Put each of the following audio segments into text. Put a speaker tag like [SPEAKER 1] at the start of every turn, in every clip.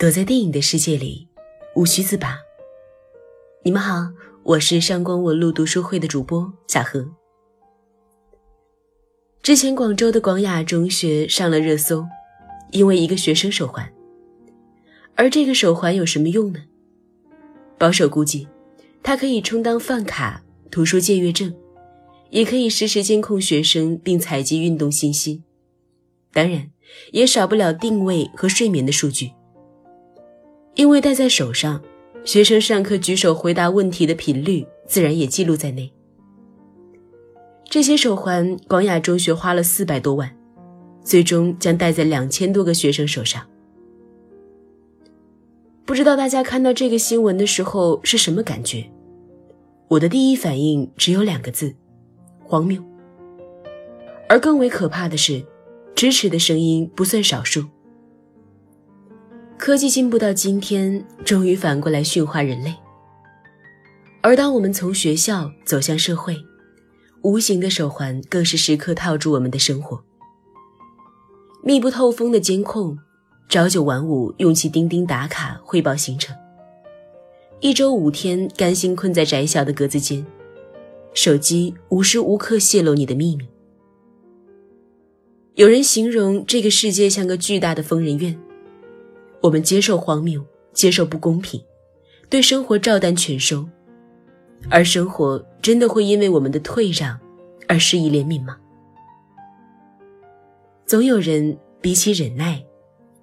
[SPEAKER 1] 躲在电影的世界里，无需自拔。你们好，我是上官文路读书会的主播小何。之前广州的广雅中学上了热搜，因为一个学生手环。而这个手环有什么用呢？保守估计，它可以充当饭卡、图书借阅证，也可以实时监控学生并采集运动信息。当然，也少不了定位和睡眠的数据。因为戴在手上，学生上课举手回答问题的频率自然也记录在内。这些手环，广雅中学花了四百多万，最终将戴在两千多个学生手上。不知道大家看到这个新闻的时候是什么感觉？我的第一反应只有两个字：荒谬。而更为可怕的是，支持的声音不算少数。科技进步到今天，终于反过来驯化人类。而当我们从学校走向社会，无形的手环更是时刻套住我们的生活。密不透风的监控，朝九晚五用其钉钉打卡汇报行程，一周五天甘心困在窄小的格子间，手机无时无刻泄露你的秘密。有人形容这个世界像个巨大的疯人院。我们接受荒谬，接受不公平，对生活照单全收，而生活真的会因为我们的退让而施以怜悯吗？总有人比起忍耐，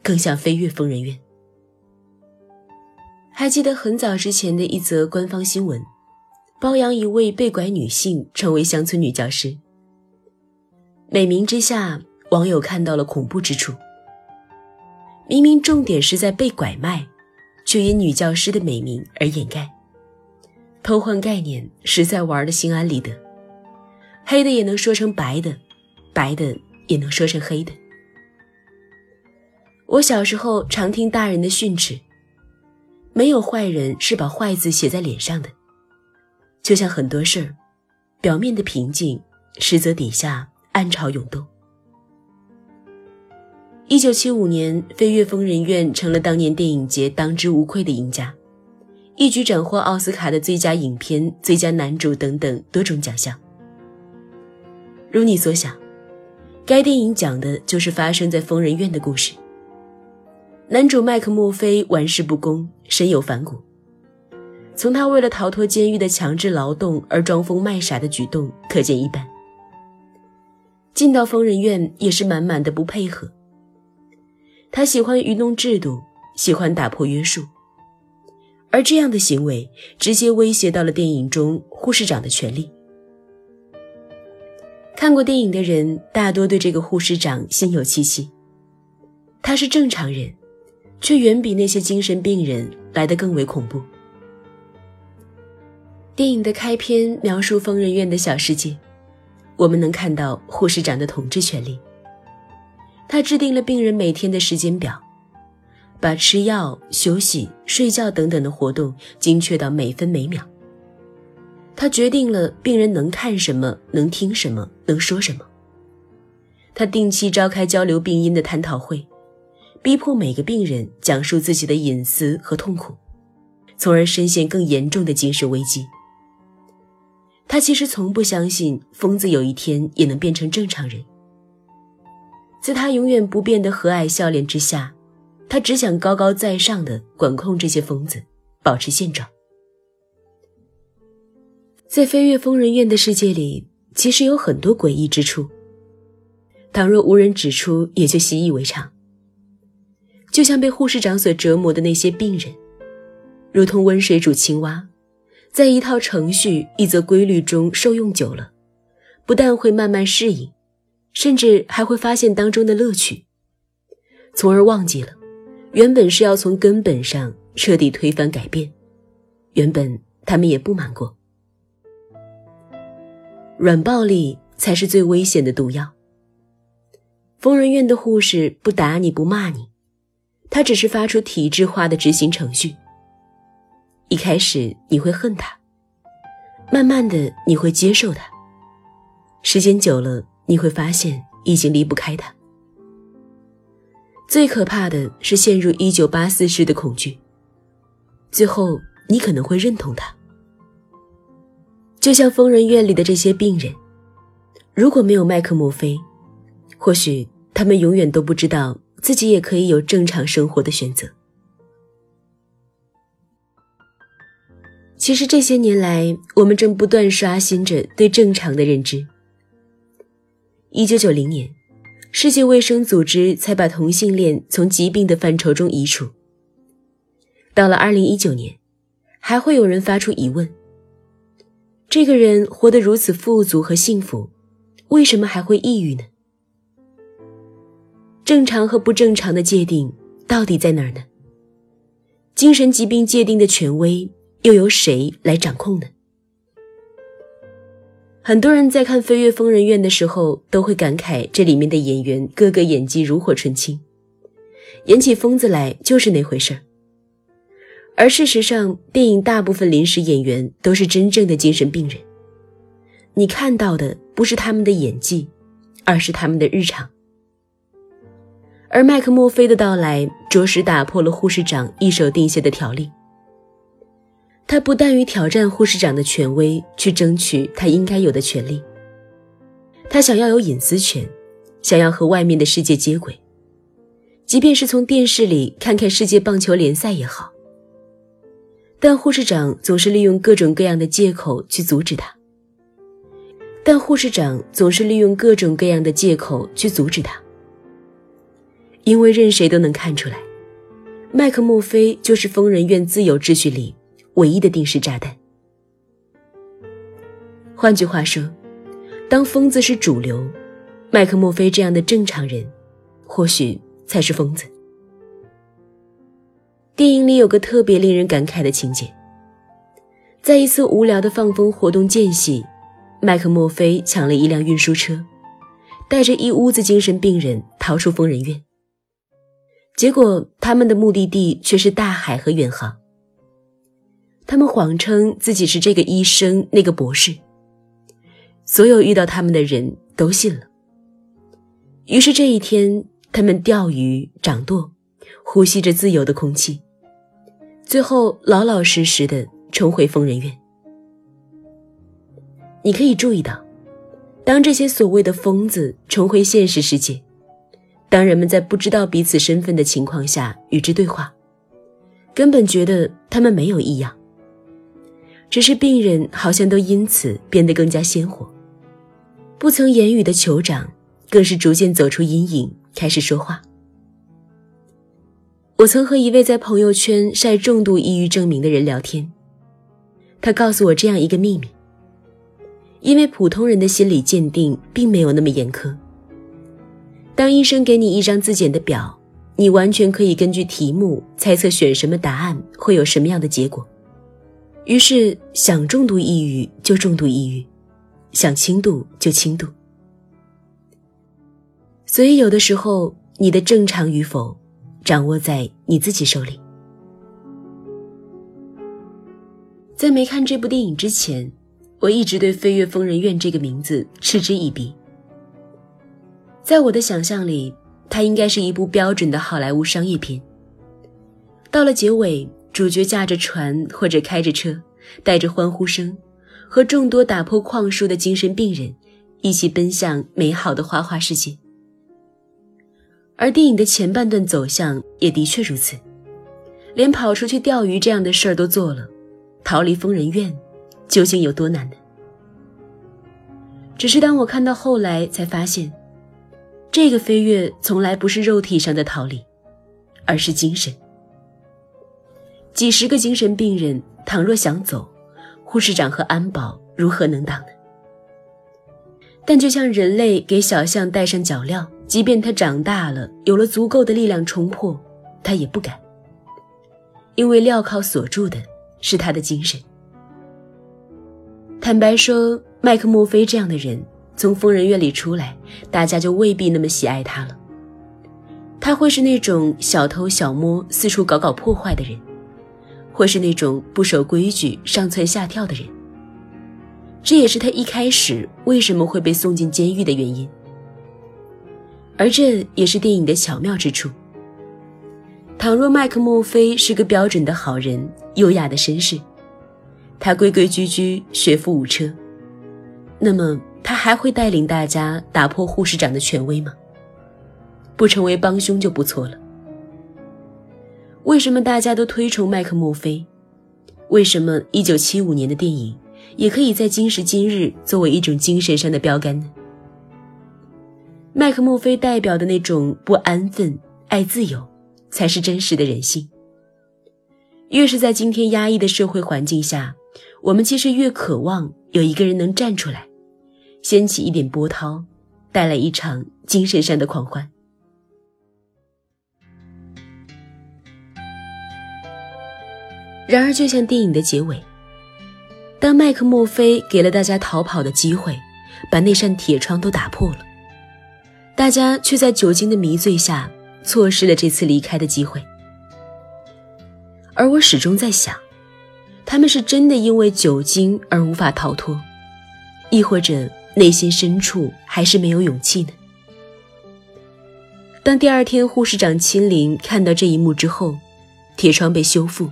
[SPEAKER 1] 更想飞越疯人院。还记得很早之前的一则官方新闻，包养一位被拐女性成为乡村女教师。美名之下，网友看到了恐怖之处。明明重点是在被拐卖，却因女教师的美名而掩盖，偷换概念，实在玩的心安理得。黑的也能说成白的，白的也能说成黑的。我小时候常听大人的训斥：没有坏人是把坏字写在脸上的。就像很多事儿，表面的平静，实则底下暗潮涌动。一九七五年，《飞越疯人院》成了当年电影节当之无愧的赢家，一举斩获奥斯卡的最佳影片、最佳男主等等多种奖项。如你所想，该电影讲的就是发生在疯人院的故事。男主麦克墨菲玩世不恭，身有反骨，从他为了逃脱监狱的强制劳动而装疯卖傻的举动可见一斑。进到疯人院也是满满的不配合。他喜欢愚弄制度，喜欢打破约束，而这样的行为直接威胁到了电影中护士长的权利。看过电影的人大多对这个护士长心有戚戚，他是正常人，却远比那些精神病人来得更为恐怖。电影的开篇描述疯人院的小世界，我们能看到护士长的统治权力。他制定了病人每天的时间表，把吃药、休息、睡觉等等的活动精确到每分每秒。他决定了病人能看什么、能听什么、能说什么。他定期召开交流病因的探讨会，逼迫每个病人讲述自己的隐私和痛苦，从而深陷更严重的精神危机。他其实从不相信疯子有一天也能变成正常人。在他永远不变的和蔼笑脸之下，他只想高高在上的管控这些疯子，保持现状。在飞越疯人院的世界里，其实有很多诡异之处。倘若无人指出，也就习以为常。就像被护士长所折磨的那些病人，如同温水煮青蛙，在一套程序、一则规律中受用久了，不但会慢慢适应。甚至还会发现当中的乐趣，从而忘记了原本是要从根本上彻底推翻改变。原本他们也不满过，软暴力才是最危险的毒药。疯人院的护士不打你不骂你，他只是发出体制化的执行程序。一开始你会恨他，慢慢的你会接受他，时间久了。你会发现已经离不开他。最可怕的是陷入一九八四式的恐惧。最后，你可能会认同他，就像疯人院里的这些病人。如果没有麦克墨菲，或许他们永远都不知道自己也可以有正常生活的选择。其实这些年来，我们正不断刷新着对正常的认知。一九九零年，世界卫生组织才把同性恋从疾病的范畴中移除。到了二零一九年，还会有人发出疑问：这个人活得如此富足和幸福，为什么还会抑郁呢？正常和不正常的界定到底在哪儿呢？精神疾病界定的权威。又由谁来掌控呢？很多人在看《飞跃疯人院》的时候，都会感慨这里面的演员个个演技炉火纯青，演起疯子来就是那回事儿。而事实上，电影大部分临时演员都是真正的精神病人，你看到的不是他们的演技，而是他们的日常。而麦克墨菲的到来，着实打破了护士长一手定下的条例。他不但于挑战护士长的权威，去争取他应该有的权利。他想要有隐私权，想要和外面的世界接轨，即便是从电视里看看世界棒球联赛也好。但护士长总是利用各种各样的借口去阻止他。但护士长总是利用各种各样的借口去阻止他，因为任谁都能看出来，麦克墨菲就是疯人院自由秩序里。唯一的定时炸弹。换句话说，当疯子是主流，麦克墨菲这样的正常人，或许才是疯子。电影里有个特别令人感慨的情节，在一次无聊的放风活动间隙，麦克墨菲抢了一辆运输车，带着一屋子精神病人逃出疯人院。结果，他们的目的地却是大海和远航。他们谎称自己是这个医生、那个博士，所有遇到他们的人都信了。于是这一天，他们钓鱼、掌舵，呼吸着自由的空气，最后老老实实的重回疯人院。你可以注意到，当这些所谓的疯子重回现实世界，当人们在不知道彼此身份的情况下与之对话，根本觉得他们没有异样。只是病人好像都因此变得更加鲜活，不曾言语的酋长更是逐渐走出阴影，开始说话。我曾和一位在朋友圈晒重度抑郁证明的人聊天，他告诉我这样一个秘密：因为普通人的心理鉴定并没有那么严苛，当医生给你一张自检的表，你完全可以根据题目猜测选什么答案会有什么样的结果。于是想重度抑郁就重度抑郁，想轻度就轻度。所以有的时候你的正常与否，掌握在你自己手里。在没看这部电影之前，我一直对《飞跃疯人院》这个名字嗤之以鼻。在我的想象里，它应该是一部标准的好莱坞商业片。到了结尾。主角驾着船或者开着车，带着欢呼声，和众多打破框束的精神病人一起奔向美好的花花世界。而电影的前半段走向也的确如此，连跑出去钓鱼这样的事儿都做了，逃离疯人院究竟有多难呢？只是当我看到后来，才发现，这个飞跃从来不是肉体上的逃离，而是精神。几十个精神病人，倘若想走，护士长和安保如何能挡呢？但就像人类给小象戴上脚镣，即便它长大了，有了足够的力量冲破，它也不敢，因为镣铐锁住的是他的精神。坦白说，麦克墨菲这样的人从疯人院里出来，大家就未必那么喜爱他了。他会是那种小偷小摸、四处搞搞破坏的人。或是那种不守规矩、上蹿下跳的人，这也是他一开始为什么会被送进监狱的原因。而这也是电影的巧妙之处，倘若麦克墨菲是个标准的好人、优雅的绅士，他规规矩矩、学富五车，那么他还会带领大家打破护士长的权威吗？不成为帮凶就不错了。为什么大家都推崇麦克墨菲？为什么1975年的电影也可以在今时今日作为一种精神上的标杆呢？麦克墨菲代表的那种不安分、爱自由。才是真实的人性。越是在今天压抑的社会环境下，我们其实越渴望有一个人能站出来，掀起一点波涛，带来一场精神上的狂欢。然而，就像电影的结尾，当麦克墨菲给了大家逃跑的机会，把那扇铁窗都打破了，大家却在酒精的迷醉下。错失了这次离开的机会，而我始终在想，他们是真的因为酒精而无法逃脱，亦或者内心深处还是没有勇气呢？当第二天护士长亲临看到这一幕之后，铁窗被修复，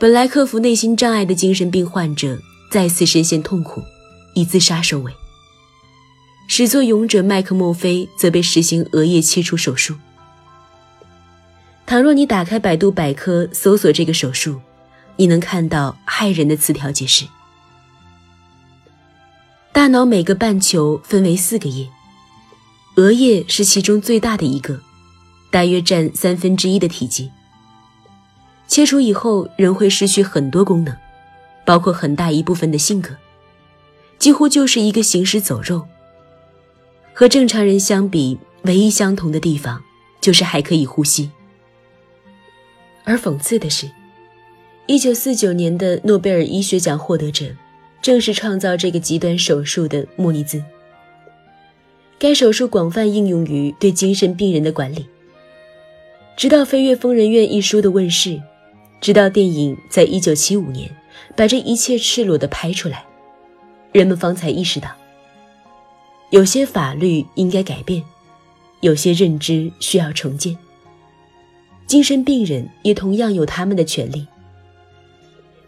[SPEAKER 1] 本来克服内心障碍的精神病患者再次深陷痛苦，以自杀收尾。始作俑者麦克墨菲则被实行额叶切除手术。倘若你打开百度百科搜索这个手术，你能看到骇人的词条解释：大脑每个半球分为四个叶，额叶是其中最大的一个，大约占三分之一的体积。切除以后，人会失去很多功能，包括很大一部分的性格，几乎就是一个行尸走肉。和正常人相比，唯一相同的地方就是还可以呼吸。而讽刺的是，一九四九年的诺贝尔医学奖获得者，正是创造这个极端手术的莫尼兹。该手术广泛应用于对精神病人的管理。直到《飞越疯人院》一书的问世，直到电影在一九七五年把这一切赤裸地拍出来，人们方才意识到，有些法律应该改变，有些认知需要重建。精神病人也同样有他们的权利。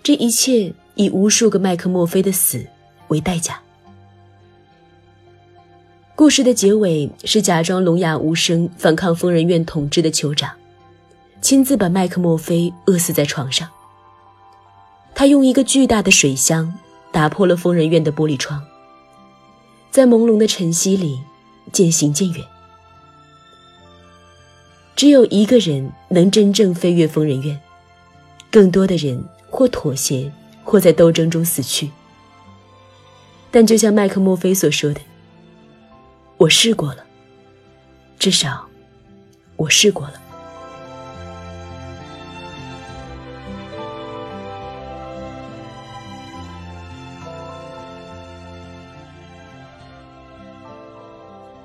[SPEAKER 1] 这一切以无数个麦克墨菲的死为代价。故事的结尾是假装聋哑无声反抗疯人院统治的酋长，亲自把麦克墨菲饿死在床上。他用一个巨大的水箱打破了疯人院的玻璃窗，在朦胧的晨曦里渐行渐远。只有一个人能真正飞越疯人院，更多的人或妥协，或在斗争中死去。但就像麦克墨菲所说的：“我试过了，至少，我试过了。”